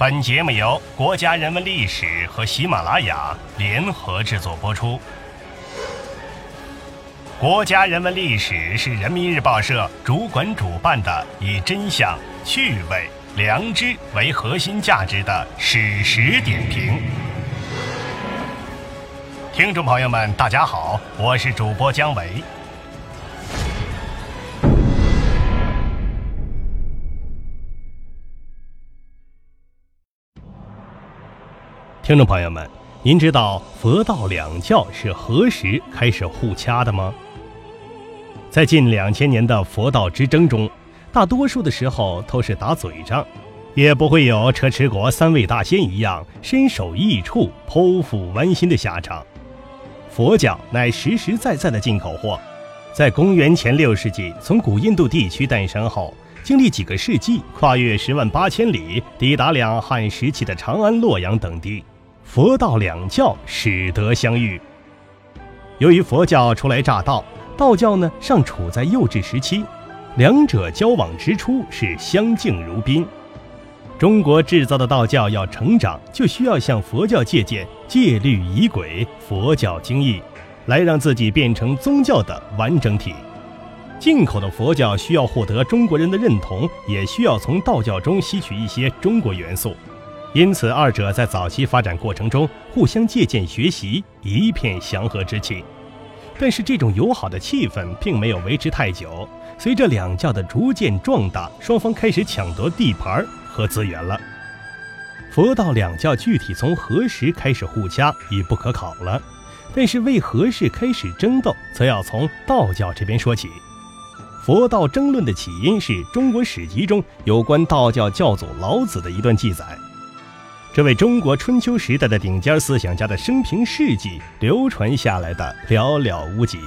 本节目由国家人文历史和喜马拉雅联合制作播出。国家人文历史是人民日报社主管主办的以真相、趣味、良知为核心价值的史实点评。听众朋友们，大家好，我是主播姜维。听众朋友们，您知道佛道两教是何时开始互掐的吗？在近两千年的佛道之争中，大多数的时候都是打嘴仗，也不会有车迟国三位大仙一样身首异处、剖腹剜心的下场。佛教乃实实在在的进口货，在公元前六世纪从古印度地区诞生后，经历几个世纪，跨越十万八千里，抵达两汉时期的长安、洛阳等地。佛道两教始得相遇。由于佛教初来乍到，道教呢尚处在幼稚时期，两者交往之初是相敬如宾。中国制造的道教要成长，就需要向佛教借鉴戒律仪轨、佛教经义，来让自己变成宗教的完整体。进口的佛教需要获得中国人的认同，也需要从道教中吸取一些中国元素。因此，二者在早期发展过程中互相借鉴学习，一片祥和之气。但是，这种友好的气氛并没有维持太久。随着两教的逐渐壮大，双方开始抢夺地盘和资源了。佛道两教具体从何时开始互掐已不可考了，但是为何事开始争斗，则要从道教这边说起。佛道争论的起因是中国史籍中有关道教教祖老子的一段记载。这位中国春秋时代的顶尖思想家的生平事迹流传下来的寥寥无几，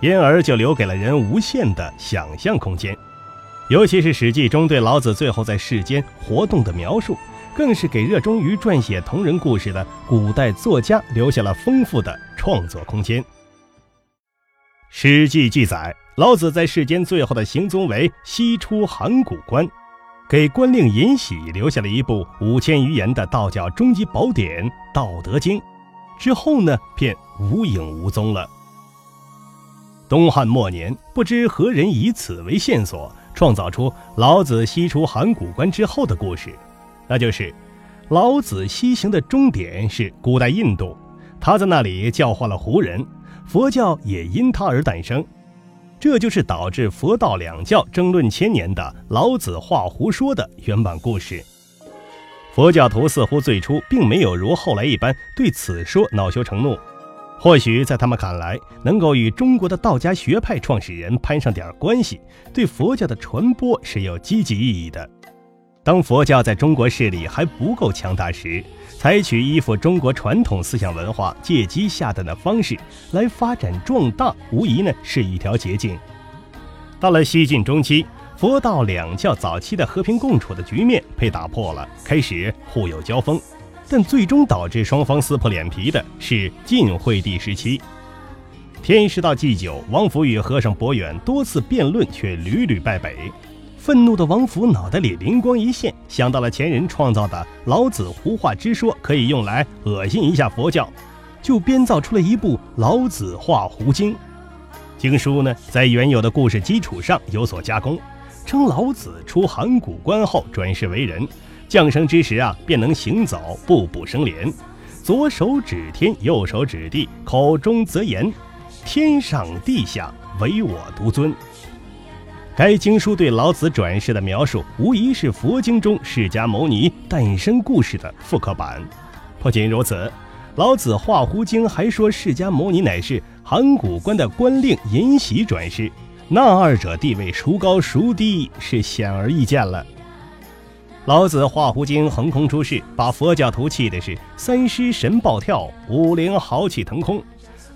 因而就留给了人无限的想象空间。尤其是《史记》中对老子最后在世间活动的描述，更是给热衷于撰写同人故事的古代作家留下了丰富的创作空间。《史记》记载，老子在世间最后的行踪为西出函谷关。给官令尹喜留下了一部五千余言的道教终极宝典《道德经》，之后呢，便无影无踪了。东汉末年，不知何人以此为线索，创造出老子西出函谷关之后的故事，那就是老子西行的终点是古代印度，他在那里教化了胡人，佛教也因他而诞生。这就是导致佛道两教争论千年的老子画胡说的原版故事。佛教徒似乎最初并没有如后来一般对此说恼羞成怒，或许在他们看来，能够与中国的道家学派创始人攀上点关系，对佛教的传播是有积极意义的。当佛教在中国势力还不够强大时，采取依附中国传统思想文化、借机下蛋的方式来发展壮大，无疑呢是一条捷径。到了西晋中期，佛道两教早期的和平共处的局面被打破了，开始互有交锋。但最终导致双方撕破脸皮的是晋惠帝时期。天师道祭酒，王府与和尚伯远多次辩论，却屡屡败北。愤怒的王府脑袋里灵光一现，想到了前人创造的老子胡话之说可以用来恶心一下佛教，就编造出了一部《老子画胡经》。经书呢，在原有的故事基础上有所加工，称老子出函谷关后转世为人，降生之时啊，便能行走，步步生莲，左手指天，右手指地，口中则言：“天上地下，唯我独尊。”该经书对老子转世的描述，无疑是佛经中释迦牟尼诞生故事的复刻版。不仅如此，老子画胡经还说释迦牟尼乃是函谷关的官令尹喜转世，那二者地位孰高孰低是显而易见了。老子画胡经横空出世，把佛教徒气的是三尸神暴跳，五灵豪气腾空。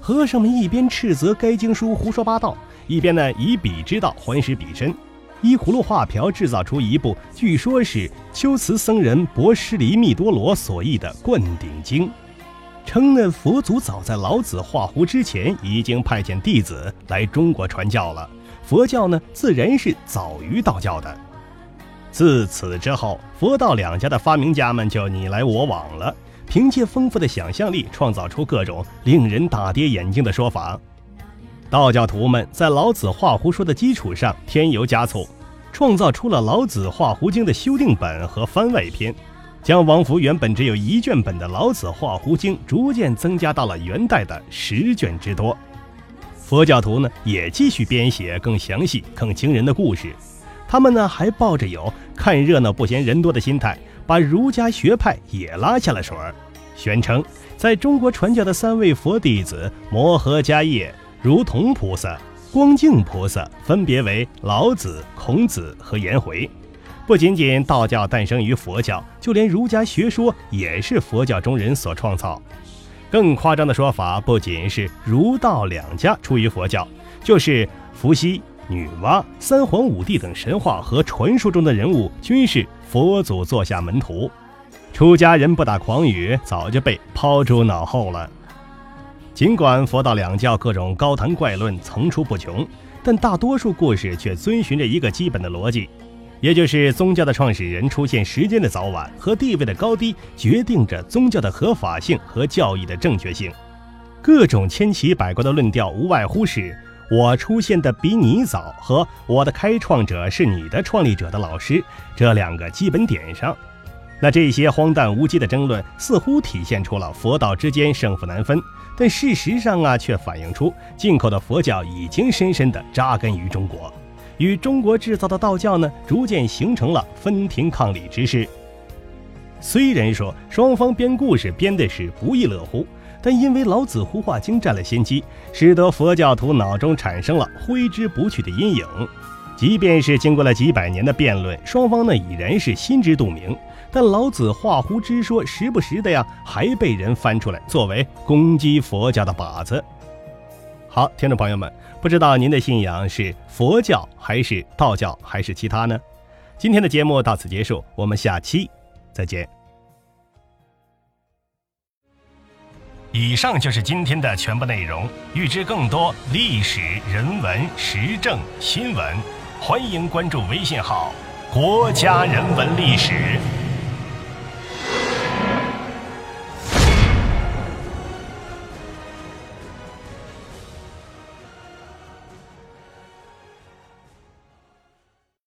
和尚们一边斥责该经书胡说八道。一边呢，以彼之道还施彼身，依葫芦画瓢制造出一部据说是修慈僧人博施离密多罗所译的《灌顶经》，称呢佛祖早在老子画胡之前已经派遣弟子来中国传教了，佛教呢自然是早于道教的。自此之后，佛道两家的发明家们就你来我往了，凭借丰富的想象力，创造出各种令人大跌眼镜的说法。道教徒们在老子画胡说的基础上添油加醋，创造出了老子画胡经的修订本和番外篇，将王府原本只有一卷本的老子画胡经逐渐增加到了元代的十卷之多。佛教徒呢也继续编写更详细、更惊人的故事，他们呢还抱着有看热闹不嫌人多的心态，把儒家学派也拉下了水儿，宣称在中国传教的三位佛弟子摩诃迦叶。如同菩萨、光净菩萨分别为老子、孔子和颜回。不仅仅道教诞生于佛教，就连儒家学说也是佛教中人所创造。更夸张的说法，不仅是儒道两家出于佛教，就是伏羲、女娲、三皇五帝等神话和传说中的人物，均是佛祖座下门徒。出家人不打诳语，早就被抛诸脑后了。尽管佛道两教各种高谈怪论层出不穷，但大多数故事却遵循着一个基本的逻辑，也就是宗教的创始人出现时间的早晚和地位的高低，决定着宗教的合法性和教义的正确性。各种千奇百怪的论调，无外乎是我出现的比你早和我的开创者是你的创立者的老师这两个基本点上。那这些荒诞无稽的争论，似乎体现出了佛道之间胜负难分。但事实上啊，却反映出进口的佛教已经深深地扎根于中国，与中国制造的道教呢，逐渐形成了分庭抗礼之势。虽然说双方编故事编的是不亦乐乎，但因为老子胡化经占了先机，使得佛教徒脑中产生了挥之不去的阴影。即便是经过了几百年的辩论，双方呢已然是心知肚明。但老子画胡之说，时不时的呀，还被人翻出来作为攻击佛教的靶子。好，听众朋友们，不知道您的信仰是佛教还是道教还是其他呢？今天的节目到此结束，我们下期再见。以上就是今天的全部内容。欲知更多历史人文时政新闻，欢迎关注微信号“国家人文历史”。